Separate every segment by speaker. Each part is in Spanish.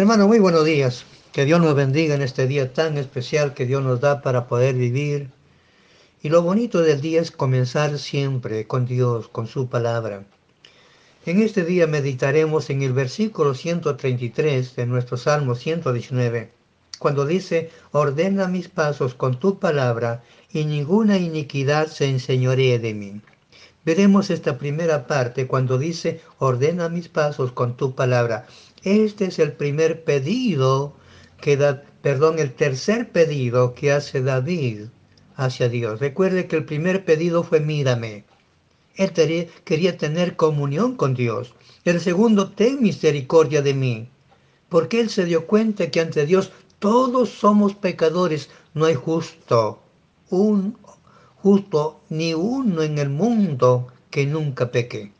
Speaker 1: Hermano, muy buenos días. Que Dios nos bendiga en este día tan especial que Dios nos da para poder vivir. Y lo bonito del día es comenzar siempre con Dios, con su palabra. En este día meditaremos en el versículo 133 de nuestro Salmo 119, cuando dice, ordena mis pasos con tu palabra y ninguna iniquidad se enseñoree de mí. Veremos esta primera parte cuando dice, ordena mis pasos con tu palabra. Este es el primer pedido que da, perdón, el tercer pedido que hace David hacia Dios. Recuerde que el primer pedido fue mírame. Él quería tener comunión con Dios. El segundo, ten misericordia de mí. Porque él se dio cuenta que ante Dios todos somos pecadores, no hay justo, un justo ni uno en el mundo que nunca peque.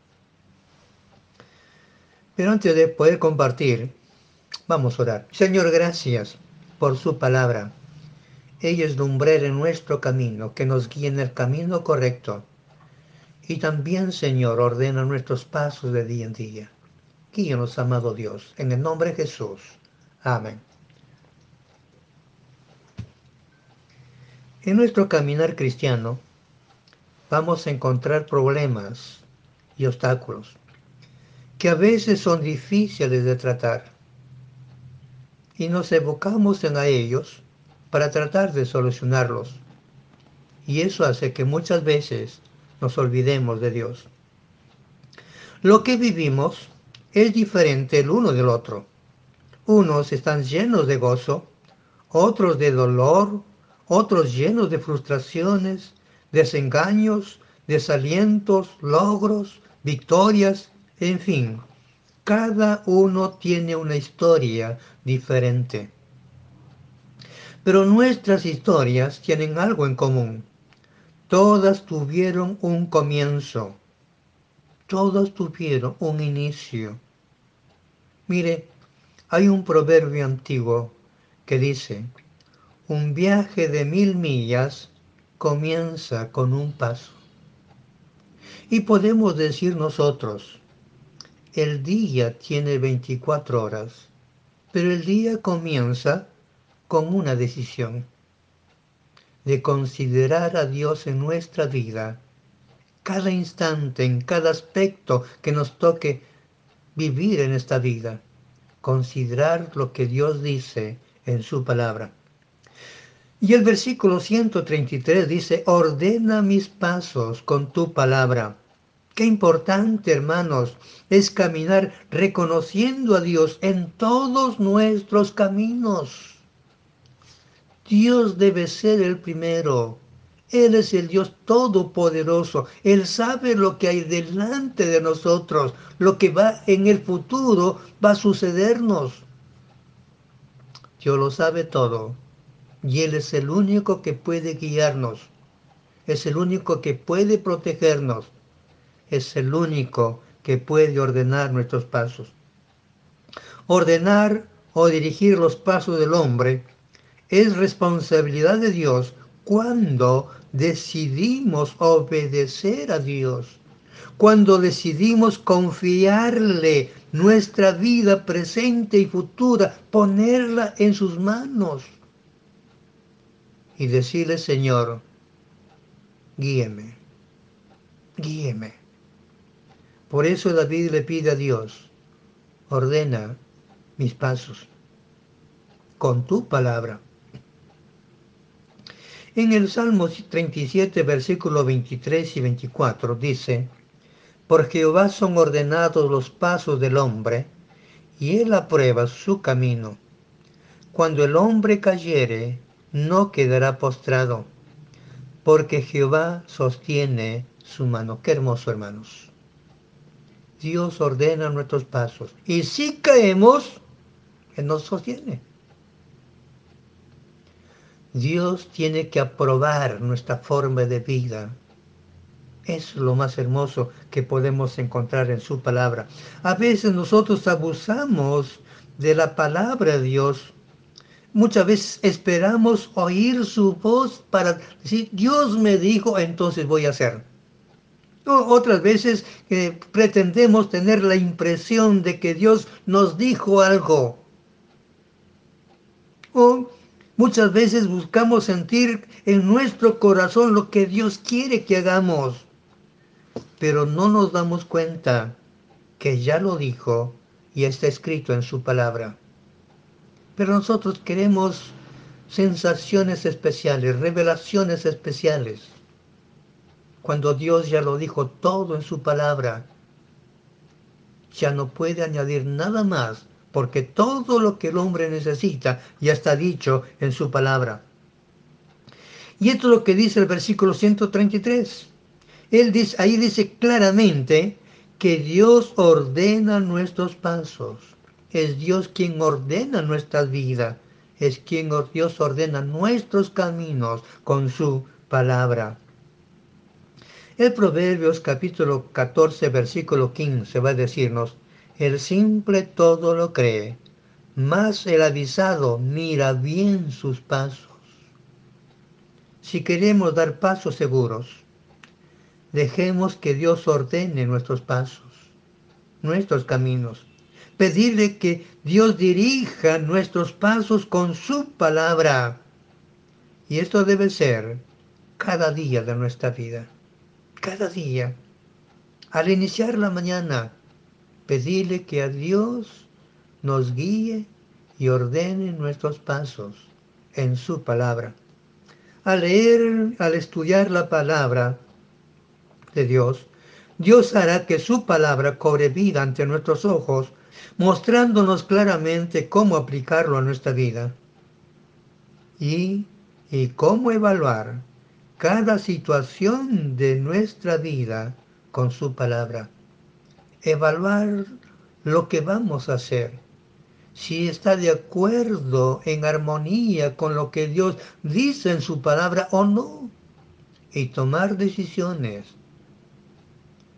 Speaker 1: Pero antes de poder compartir, vamos a orar. Señor, gracias por su palabra. Ella es lumbrera en nuestro camino, que nos guíe en el camino correcto. Y también, Señor, ordena nuestros pasos de día en día. Guíanos, amado Dios, en el nombre de Jesús. Amén. En nuestro caminar cristiano vamos a encontrar problemas y obstáculos que a veces son difíciles de tratar. Y nos evocamos en a ellos para tratar de solucionarlos. Y eso hace que muchas veces nos olvidemos de Dios. Lo que vivimos es diferente el uno del otro. Unos están llenos de gozo, otros de dolor, otros llenos de frustraciones, desengaños, desalientos, logros, victorias en fin, cada uno tiene una historia diferente. Pero nuestras historias tienen algo en común. Todas tuvieron un comienzo. Todas tuvieron un inicio. Mire, hay un proverbio antiguo que dice, un viaje de mil millas comienza con un paso. Y podemos decir nosotros, el día tiene 24 horas, pero el día comienza con una decisión de considerar a Dios en nuestra vida, cada instante, en cada aspecto que nos toque vivir en esta vida, considerar lo que Dios dice en su palabra. Y el versículo 133 dice, ordena mis pasos con tu palabra. Qué importante, hermanos, es caminar reconociendo a Dios en todos nuestros caminos. Dios debe ser el primero. Él es el Dios todopoderoso. Él sabe lo que hay delante de nosotros, lo que va en el futuro va a sucedernos. Dios lo sabe todo. Y Él es el único que puede guiarnos. Es el único que puede protegernos es el único que puede ordenar nuestros pasos. Ordenar o dirigir los pasos del hombre es responsabilidad de Dios cuando decidimos obedecer a Dios, cuando decidimos confiarle nuestra vida presente y futura, ponerla en sus manos y decirle, Señor, guíeme, guíeme. Por eso David le pide a Dios, ordena mis pasos con tu palabra. En el Salmo 37, versículos 23 y 24 dice, Por Jehová son ordenados los pasos del hombre, y él aprueba su camino. Cuando el hombre cayere, no quedará postrado, porque Jehová sostiene su mano. Qué hermoso, hermanos. Dios ordena nuestros pasos. Y si caemos, Él nos sostiene. Dios tiene que aprobar nuestra forma de vida. Es lo más hermoso que podemos encontrar en su palabra. A veces nosotros abusamos de la palabra de Dios. Muchas veces esperamos oír su voz para decir, Dios me dijo, entonces voy a hacer. Otras veces pretendemos tener la impresión de que Dios nos dijo algo O muchas veces buscamos sentir en nuestro corazón lo que Dios quiere que hagamos, pero no nos damos cuenta que ya lo dijo y está escrito en su palabra. Pero nosotros queremos sensaciones especiales, revelaciones especiales. Cuando Dios ya lo dijo todo en su palabra, ya no puede añadir nada más, porque todo lo que el hombre necesita ya está dicho en su palabra. Y esto es lo que dice el versículo 133. Él dice, ahí dice claramente que Dios ordena nuestros pasos. Es Dios quien ordena nuestras vidas. Es quien Dios ordena nuestros caminos con su palabra. El Proverbios capítulo 14 versículo 15 va a decirnos, el simple todo lo cree, mas el avisado mira bien sus pasos. Si queremos dar pasos seguros, dejemos que Dios ordene nuestros pasos, nuestros caminos. Pedirle que Dios dirija nuestros pasos con su palabra. Y esto debe ser cada día de nuestra vida cada día, al iniciar la mañana, pedirle que a Dios nos guíe y ordene nuestros pasos en su palabra. Al leer, al estudiar la palabra de Dios, Dios hará que su palabra cobre vida ante nuestros ojos, mostrándonos claramente cómo aplicarlo a nuestra vida y, y cómo evaluar cada situación de nuestra vida con su palabra. Evaluar lo que vamos a hacer. Si está de acuerdo, en armonía con lo que Dios dice en su palabra o no. Y tomar decisiones.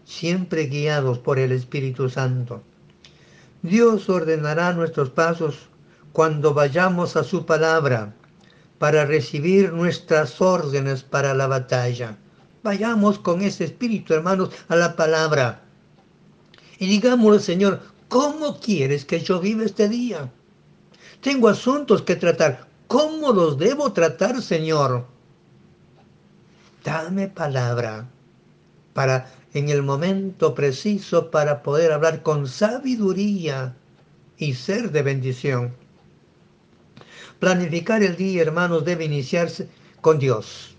Speaker 1: Siempre guiados por el Espíritu Santo. Dios ordenará nuestros pasos cuando vayamos a su palabra para recibir nuestras órdenes para la batalla. Vayamos con ese espíritu, hermanos, a la palabra. Y digámosle, Señor, ¿cómo quieres que yo viva este día? Tengo asuntos que tratar. ¿Cómo los debo tratar, Señor? Dame palabra para en el momento preciso para poder hablar con sabiduría y ser de bendición. Planificar el día, hermanos, debe iniciarse con Dios.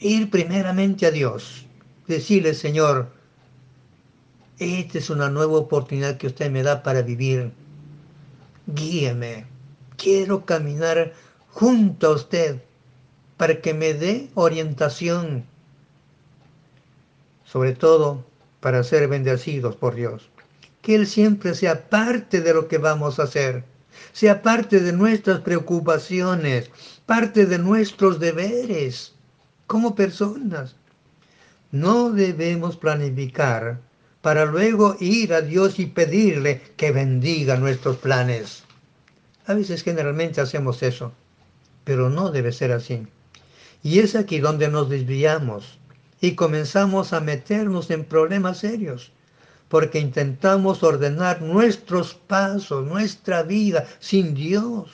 Speaker 1: Ir primeramente a Dios. Decirle, Señor, esta es una nueva oportunidad que usted me da para vivir. Guíeme. Quiero caminar junto a usted para que me dé orientación. Sobre todo para ser bendecidos por Dios. Que Él siempre sea parte de lo que vamos a hacer sea parte de nuestras preocupaciones, parte de nuestros deberes como personas. No debemos planificar para luego ir a Dios y pedirle que bendiga nuestros planes. A veces generalmente hacemos eso, pero no debe ser así. Y es aquí donde nos desviamos y comenzamos a meternos en problemas serios porque intentamos ordenar nuestros pasos, nuestra vida sin Dios.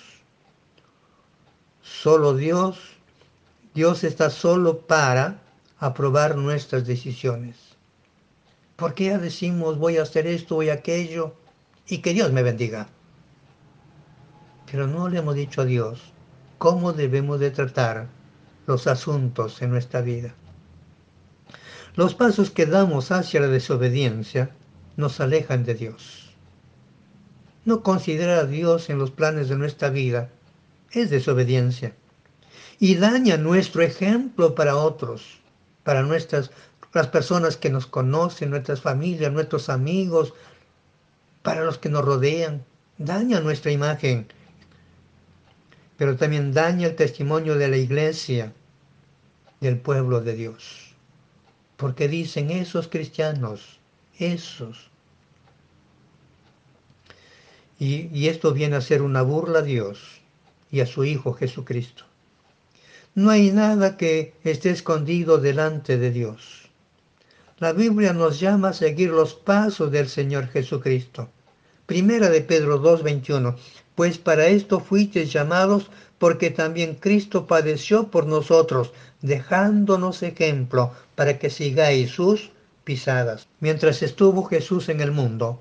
Speaker 1: Solo Dios, Dios está solo para aprobar nuestras decisiones. Porque ya decimos voy a hacer esto, voy a aquello, y que Dios me bendiga. Pero no le hemos dicho a Dios cómo debemos de tratar los asuntos en nuestra vida. Los pasos que damos hacia la desobediencia nos alejan de Dios. No considerar a Dios en los planes de nuestra vida es desobediencia y daña nuestro ejemplo para otros, para nuestras las personas que nos conocen, nuestras familias, nuestros amigos, para los que nos rodean. Daña nuestra imagen, pero también daña el testimonio de la iglesia, del pueblo de Dios. Porque dicen esos cristianos Y, y esto viene a ser una burla a Dios y a su Hijo Jesucristo. No hay nada que esté escondido delante de Dios. La Biblia nos llama a seguir los pasos del Señor Jesucristo. Primera de Pedro 2.21. pues para esto fuisteis llamados, porque también Cristo padeció por nosotros, dejándonos ejemplo para que sigáis sus pisadas. Mientras estuvo Jesús en el mundo,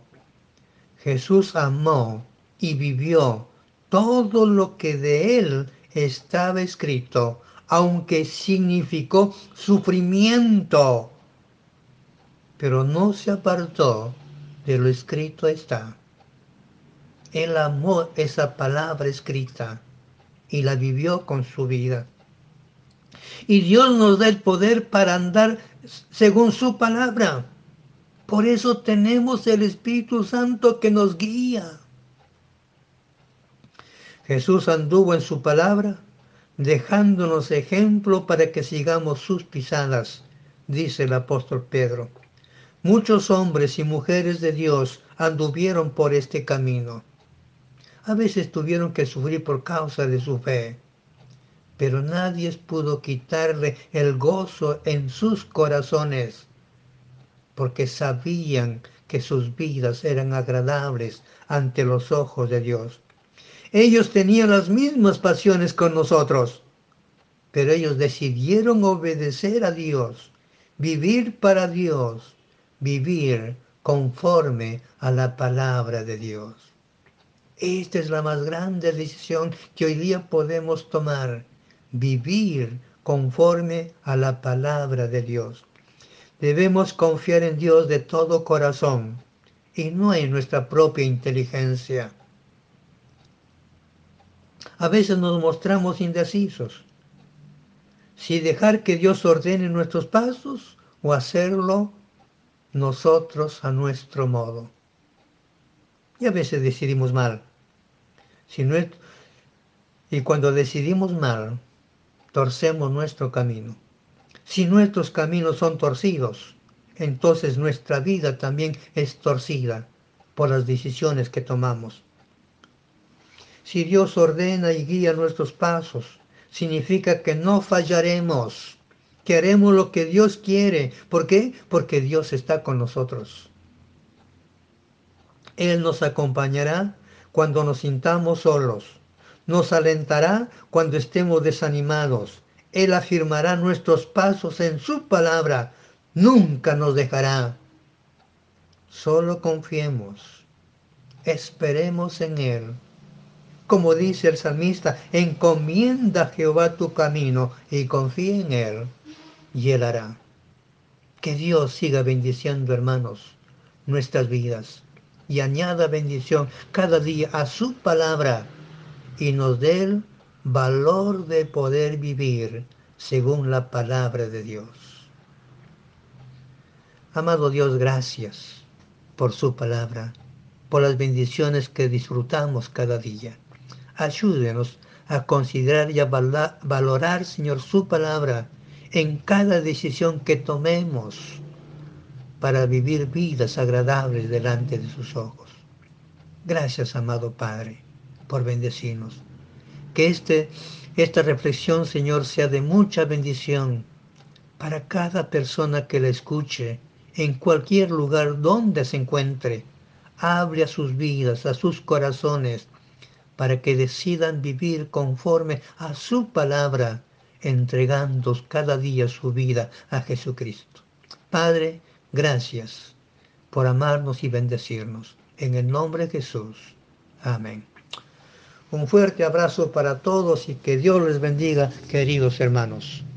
Speaker 1: Jesús amó y vivió todo lo que de él estaba escrito, aunque significó sufrimiento, pero no se apartó de lo escrito está. Él amó esa palabra escrita y la vivió con su vida. Y Dios nos da el poder para andar según su palabra. Por eso tenemos el Espíritu Santo que nos guía. Jesús anduvo en su palabra, dejándonos ejemplo para que sigamos sus pisadas, dice el apóstol Pedro. Muchos hombres y mujeres de Dios anduvieron por este camino. A veces tuvieron que sufrir por causa de su fe, pero nadie pudo quitarle el gozo en sus corazones, porque sabían que sus vidas eran agradables ante los ojos de Dios. Ellos tenían las mismas pasiones con nosotros, pero ellos decidieron obedecer a Dios, vivir para Dios, vivir conforme a la palabra de Dios. Esta es la más grande decisión que hoy día podemos tomar, vivir conforme a la palabra de Dios. Debemos confiar en Dios de todo corazón y no en nuestra propia inteligencia. A veces nos mostramos indecisos. Si dejar que Dios ordene nuestros pasos o hacerlo nosotros a nuestro modo. Y a veces decidimos mal. Si no y cuando decidimos mal, torcemos nuestro camino. Si nuestros caminos son torcidos, entonces nuestra vida también es torcida por las decisiones que tomamos. Si Dios ordena y guía nuestros pasos, significa que no fallaremos que haremos lo que Dios quiere. ¿Por qué? Porque Dios está con nosotros. Él nos acompañará cuando nos sintamos solos. Nos alentará cuando estemos desanimados. Él afirmará nuestros pasos en su palabra. Nunca nos dejará. Solo confiemos. Esperemos en Él. Como dice el salmista, encomienda a Jehová tu camino y confía en Él y Él hará. Que Dios siga bendiciendo, hermanos, nuestras vidas y añada bendición cada día a su palabra y nos dé el valor de poder vivir según la palabra de Dios. Amado Dios, gracias por su palabra, por las bendiciones que disfrutamos cada día. Ayúdenos a considerar y a valorar, Señor, su palabra en cada decisión que tomemos para vivir vidas agradables delante de sus ojos. Gracias, amado Padre, por bendecirnos. Que este, esta reflexión, Señor, sea de mucha bendición para cada persona que la escuche, en cualquier lugar donde se encuentre. Abre a sus vidas, a sus corazones, para que decidan vivir conforme a su palabra entregando cada día su vida a Jesucristo. Padre, gracias por amarnos y bendecirnos. En el nombre de Jesús. Amén. Un fuerte abrazo para todos y que Dios les bendiga, queridos hermanos.